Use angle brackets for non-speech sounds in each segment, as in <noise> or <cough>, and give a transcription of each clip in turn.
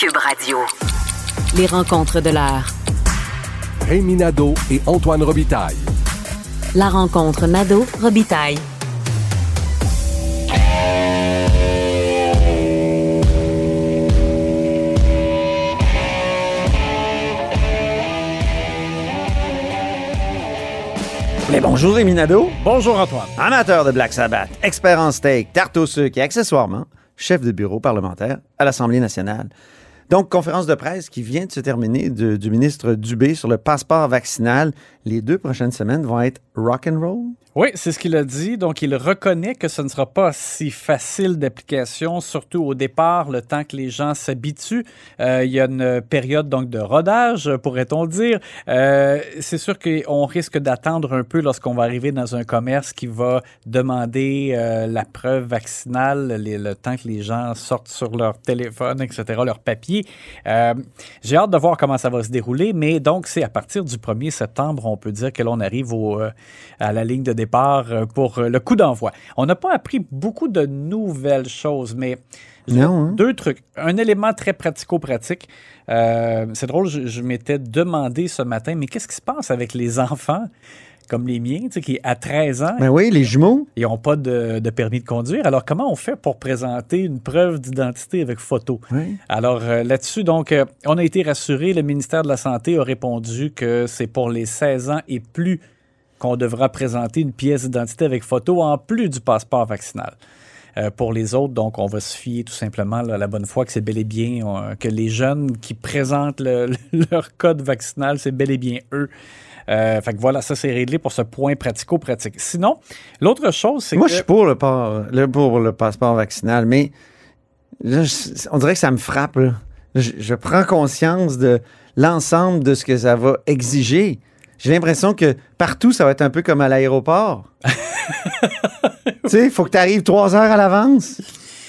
Cube Radio. Les rencontres de l'heure. Rémi Nadeau et Antoine Robitaille. La rencontre Nadeau-Robitaille. Mais bonjour Rémi Nadeau, Bonjour Antoine. amateur de Black Sabbath, expert en steak, tarte au sucre et accessoirement chef de bureau parlementaire à l'Assemblée nationale. Donc, conférence de presse qui vient de se terminer du ministre Dubé sur le passeport vaccinal. Les deux prochaines semaines vont être rock and roll? Oui, c'est ce qu'il a dit. Donc, il reconnaît que ce ne sera pas si facile d'application, surtout au départ, le temps que les gens s'habituent. Euh, il y a une période donc de rodage, pourrait-on dire. Euh, c'est sûr qu'on risque d'attendre un peu lorsqu'on va arriver dans un commerce qui va demander euh, la preuve vaccinale, le temps que les gens sortent sur leur téléphone, etc., leur papier. J'ai hâte de voir comment ça va se dérouler, mais donc c'est à partir du 1er septembre, on peut dire que l'on arrive à la ligne de départ euh, pour euh, le coup d'envoi. On n'a pas appris beaucoup de nouvelles choses, mais Non, hein? deux trucs. Un élément très pratico-pratique. Euh, c'est drôle, je, je m'étais demandé ce matin, mais qu'est-ce qui se passe avec les enfants comme les miens, tu sais, qui à 13 ans, Ben oui, les jumeaux. ils n'ont pas de, de permis de conduire. Alors, comment on fait pour présenter une preuve d'identité avec photo? Oui. Alors, euh, là-dessus, donc, euh, on a été rassurés. Le ministère de la Santé a répondu que c'est pour les 16 ans et plus qu'on devra présenter une pièce d'identité avec photo en plus du passeport vaccinal. Euh, pour les autres, donc, on va se fier tout simplement là, à la bonne foi que c'est bel et bien euh, que les jeunes qui présentent le- <laughs> leur code vaccinal, c'est bel et bien eux. Euh, fait que voilà, ça c'est réglé pour ce point pratico-pratique. Sinon, l'autre chose, c'est Moi, que... je suis pour le, pas- le- pour le passeport vaccinal, mais là, je- on dirait que ça me frappe. là. Je, je prends conscience de l'ensemble de ce que ça va exiger. J'ai l'impression que partout, ça va être un peu comme à l'aéroport. <laughs> tu sais, il faut que tu arrives trois heures à l'avance.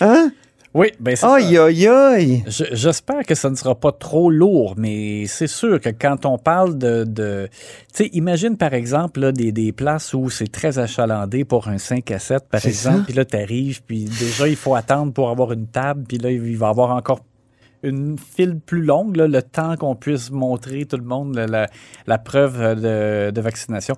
Hein? Oui, ben c'est ça. Aïe, aïe, aïe. Je- J'espère que ça ne sera pas trop lourd, mais c'est sûr que quand on parle de... de tu sais, imagine par exemple là, des, des places où c'est très achalandé pour un 5 à 7, par exemple, puis là, tu arrives, puis déjà, il faut attendre pour avoir une table, puis là, il va y avoir encore une file plus longue, là, le temps qu'on puisse montrer tout le monde la, la- la preuve de, de vaccination.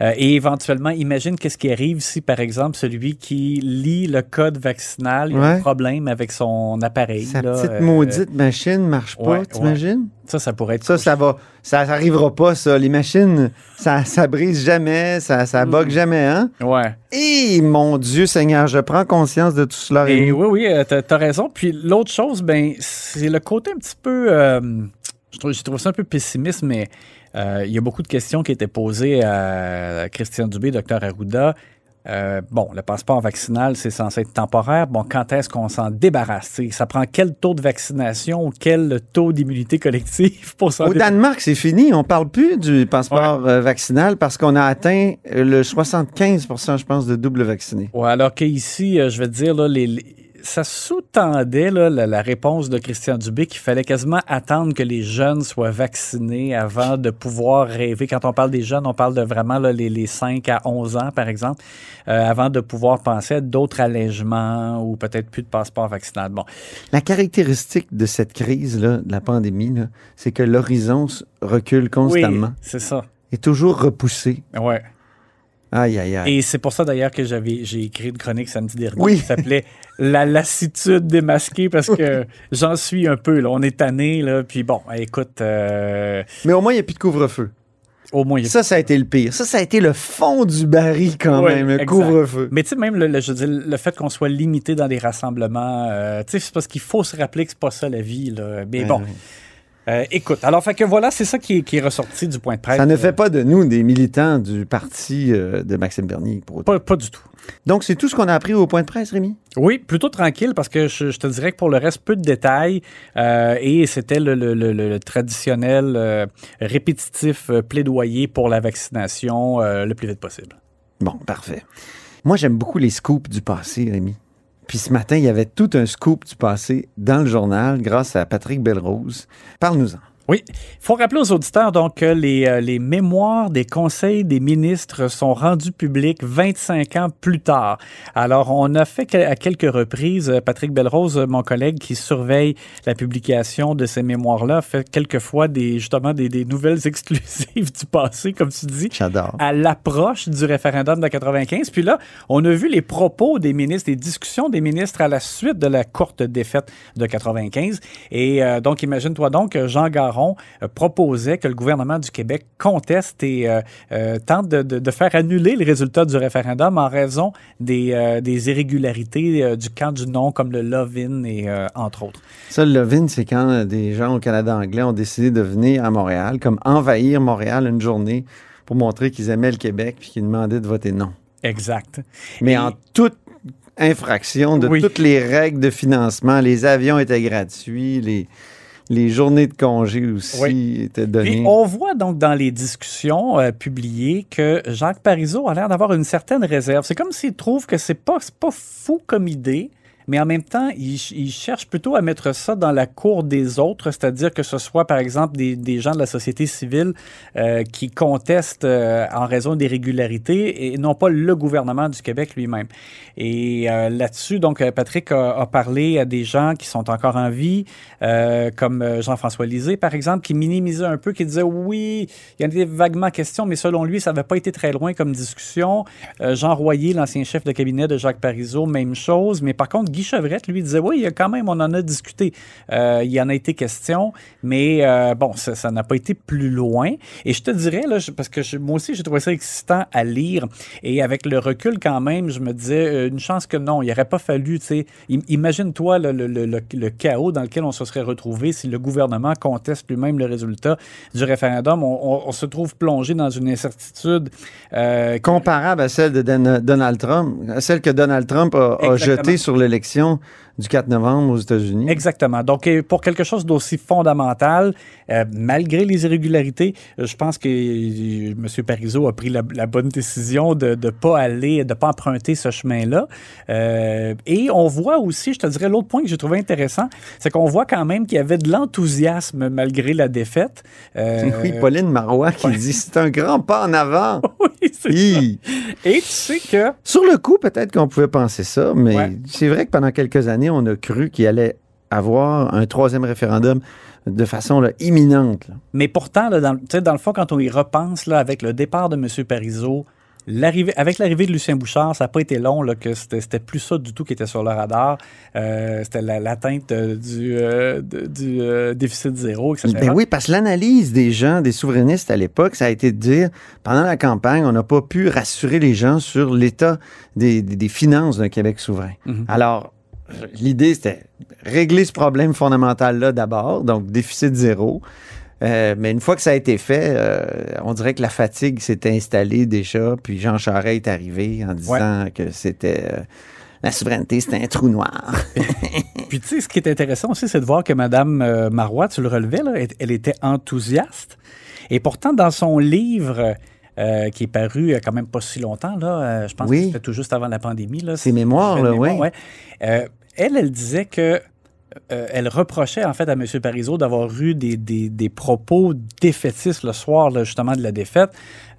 Euh, et éventuellement, imagine qu'est-ce qui arrive si, par exemple, celui qui lit le code vaccinal, il a un problème avec son appareil. Sa là, petite euh, maudite machine marche pas, ouais, t'imagines? Ça, ça pourrait être. Ça, ça va. Ça arrivera pas, ça. Les machines, ça, ça brise jamais, ça, ça bug jamais, hein? Ouais. Et mon Dieu Seigneur, je prends conscience de tout cela. Et oui, oui, euh, t'as as raison. Puis l'autre chose, ben, c'est le côté un petit peu. euh, je trouve, j'ai trouvé ça un peu pessimiste, mais euh, il y a beaucoup de questions qui étaient posées à Christian Dubé, Dr Arruda. Euh, bon, le passeport vaccinal, c'est censé être temporaire. Bon, quand est-ce qu'on s'en débarrasse? T'sais, Ça prend quel taux de vaccination ou quel taux d'immunité collective pour s'en Au? Danemark, c'est fini. On parle plus du passeport euh, vaccinal parce qu'on a atteint euh, le 75% je pense, de double vacciné. Ouais, alors qu'ici, je vais te dire, là, les, les- ça sous-tendait la, la réponse de Christian Dubé qu'il fallait quasiment attendre que les jeunes soient vaccinés avant de pouvoir rêver. Quand on parle des jeunes, on parle de vraiment là, les, les 5 à 11 ans, par exemple, euh, avant de pouvoir penser à d'autres allègements ou peut-être plus de passeport vaccinal. Bon, La caractéristique de cette crise-là, de la pandémie, c'est que l'horizon recule constamment, oui, c'est ça. est toujours repoussé. Ouais. Aïe, aïe, aïe. Et c'est pour ça d'ailleurs que j'avais j'ai écrit une chronique samedi dernier Oui. qui s'appelait La lassitude démasquée parce que j'en suis un peu là. On est tanné là, puis bon, écoute, euh, Mais au moins, il n'y a plus de couvre-feu. au moins. il y a- Ça, ça a été le pire. Ça, ça a été le fond du baril quand Ouais, même, le exact. couvre-feu. Mais tu sais même le, le- je veux dire, le fait qu'on soit limité dans des rassemblements, euh, tu sais c'est parce qu'il faut se rappeler que c'est pas ça la vie là. Mais Ben bon, oui. Euh, écoute, alors fait que voilà, c'est ça qui est, qui est ressorti du point de presse. Ça ne fait pas de nous des militants du parti euh, de Maxime Bernier. Pour autant. pas, pas du tout. Donc, c'est tout ce qu'on a appris au point de presse, Rémi? Oui, plutôt tranquille parce que je, je te dirais que pour le reste, peu de détails euh, et c'était le, le- le- le traditionnel euh, répétitif euh, plaidoyer pour la vaccination euh, le plus vite possible. Bon, parfait. Moi, j'aime beaucoup les scoops du passé, Rémi. Puis ce matin, il y avait tout un scoop du passé dans le journal grâce à Patrick Belrose. Parle-nous-en. Oui, il faut rappeler aux auditeurs donc que les, euh, les mémoires des conseils des ministres sont rendus publics 25 ans plus tard. Alors, on a fait à quelques reprises, euh, Patrick Belrose, mon collègue qui surveille la publication de ces mémoires-là, fait quelquefois des, justement des, des nouvelles <laughs> exclusives du passé, comme tu dis J'adore. à l'approche du référendum de 95. Puis là, on a vu les propos des ministres, les discussions des ministres à la suite de la courte défaite de 95. Et euh, donc, imagine-toi donc Jean Garon euh, proposait que le gouvernement du Québec conteste et euh, euh, tente de, de- de faire annuler le résultat du référendum en raison des, des irrégularités du camp du non, comme le Love-in et entre autres. Ça, le Lovin, c'est quand des gens au Canada anglais ont décidé de venir à Montréal, comme envahir Montréal une journée pour montrer qu'ils aimaient le Québec puis qu'ils demandaient de voter non. Exact. Mais Et- en toute infraction de Oui. toutes les règles de financement, les avions étaient gratuits, les, les journées de congé aussi Oui. étaient données. Puis on voit donc dans les discussions euh, publiées que Jacques Parizeau a l'air d'avoir une certaine réserve. C'est comme s'il trouve que c'est pas, c'est pas fou comme idée, mais en même temps, il, ch- il cherche plutôt à mettre ça dans la cour des autres, c'est-à-dire que ce soit, par exemple, des, gens de la société civile euh, qui contestent euh, en raison des régularités et non pas le gouvernement du Québec lui-même. Et euh, là-dessus, donc, Patrick a, parlé à des gens qui sont encore en vie, comme Jean-François Lisée, par exemple, qui minimisait un peu, qui disait oui, il y en avait vaguement question, mais selon lui, ça n'avait pas été très loin comme discussion. Jean Royer, l'ancien chef de cabinet de Jacques Parizeau, même chose. Mais par contre, Guy Chevrette, lui, disait oui, il y a quand même, on en a discuté. Euh, il y en a été question, mais euh, bon, ça n'a pas été plus loin. Et je te dirais, là, parce que je- moi aussi, j'ai trouvé ça excitant à lire. Et avec le recul, quand même, je me disais, euh, une chance que non, il n'aurait pas fallu, tu sais, im- imagine-toi le, le- le- le- le chaos dans lequel on se serait retrouvé si le gouvernement conteste lui-même le résultat du référendum. On, on- on se trouve plongé dans une incertitude. euh, Comparable à celle de Dan- Donald Trump, à celle que Donald Trump a, a jetée sur l'élection du 4 novembre aux États-Unis. Exactement. Donc, pour quelque chose d'aussi fondamental, euh, malgré les irrégularités, je pense que euh, M. Parizeau a pris la, la bonne décision de ne pas aller, de pas emprunter ce chemin-là. Euh, et on voit aussi, je te dirais, l'autre point que j'ai trouvé intéressant, c'est qu'on voit quand même qu'il y avait de l'enthousiasme malgré la défaite. Euh, <laughs> Oui, Pauline Marois qui dit c'est un grand pas en avant. <laughs> <laughs> oui. Et tu sais que Sur le coup, peut-être qu'on pouvait penser ça, mais Ouais. c'est vrai que pendant quelques années, on a cru qu'il allait avoir un troisième référendum de façon là, imminente. là. Mais pourtant, là, dans, dans le fond, quand on y repense, avec le départ de M. Parizeau, avec l'arrivée de Lucien Bouchard, ça n'a pas été long, là, que c'était, plus ça du tout qui était sur le radar. Euh, c'était la- l'atteinte euh, du, euh, du euh, déficit zéro, etc. Ben oui, parce que l'analyse des gens, des souverainistes à l'époque, ça a été de dire, pendant la campagne, on n'a pas pu rassurer les gens sur l'état des, des- des finances d'un Québec souverain. Mhm. Alors, l'idée, c'était régler ce problème fondamental-là d'abord, donc déficit zéro. Euh, mais une fois que ça a été fait, euh, on dirait que la fatigue s'était installée déjà, puis Jean Charest est arrivé en disant que c'était... euh, la souveraineté, c'était un trou noir. Puis tu sais, ce qui est intéressant aussi, c'est de voir que Mme euh, Marois, tu le relevais, là, elle- était enthousiaste. Et pourtant, dans son livre, euh, qui est paru a quand même pas si longtemps, là, euh, je pense Oui. que c'était tout juste avant la pandémie. Là, Ses mémoires, là, oui. ouais. Euh, elle, elle disait que euh, elle reprochait en fait à M. Parizeau d'avoir eu des, propos défaitistes le soir justement de la défaite,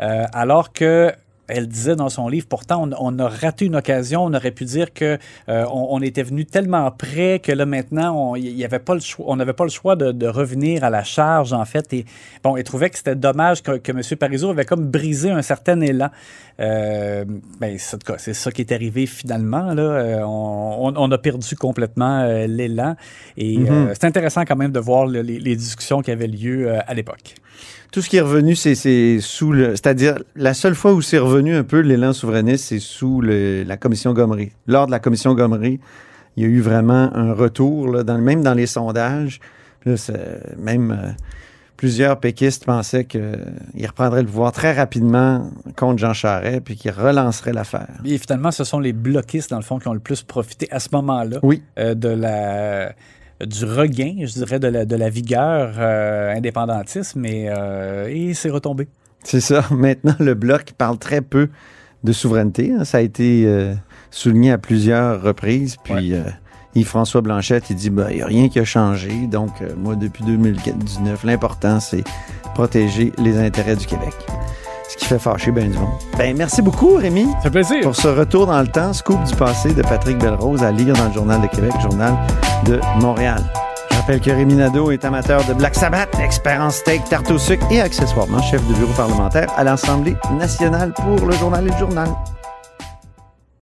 euh, alors que elle disait dans son livre, pourtant, on, on a raté une occasion. On aurait pu dire que euh, on, on était venu tellement près que là maintenant, on- y avait pas le choix. On n'avait pas le choix de, de revenir à la charge en fait. Et bon, elle trouvait que c'était dommage que, que M. Parizeau avait comme brisé un certain élan. Euh, ben, c'est, ça qui est arrivé finalement. Là. Euh, on, a perdu complètement euh, l'élan. Et euh, c'est intéressant quand même de voir le- les, les discussions qui avaient lieu à l'époque. Tout ce qui est revenu, c'est- sous le. C'est-à-dire, la seule fois où c'est revenu un peu l'élan souverainiste, c'est sous le- la commission Gomery. Lors de la commission Gomery, il y a eu vraiment un retour, là, dans, même dans les sondages. Là, même euh, plusieurs péquistes pensaient qu'il reprendrait le pouvoir très rapidement contre Jean Charest, puis qu'il relancerait l'affaire. Et finalement, ce sont les bloquistes, dans le fond, qui ont le plus profité à ce moment-là Oui. euh, de la du regain, je dirais, de la, de la vigueur euh, indépendantiste, mais euh, et c'est retombé. C'est ça. <laughs> Maintenant, le Bloc parle très peu de souveraineté. hein. Ça a été euh, souligné à plusieurs reprises. Puis, euh, Yves-François Blanchette, il dit, ben, il n'y a rien qui a changé. Donc, euh, moi, depuis 2019, l'important, c'est protéger les intérêts du Québec. Ce qui fait fâcher bien du monde. Ben, merci beaucoup, Rémi. Ça fait plaisir. Pour ce retour dans le temps, Scoop du passé de Patrick Belrose à lire dans le Journal de Québec, Journal de Montréal. Je rappelle que Rémi Nadeau est amateur de Black Sabbath, expert en steak, tarte au sucre et accessoirement chef de bureau parlementaire à l'Assemblée nationale pour le Journal et le Journal.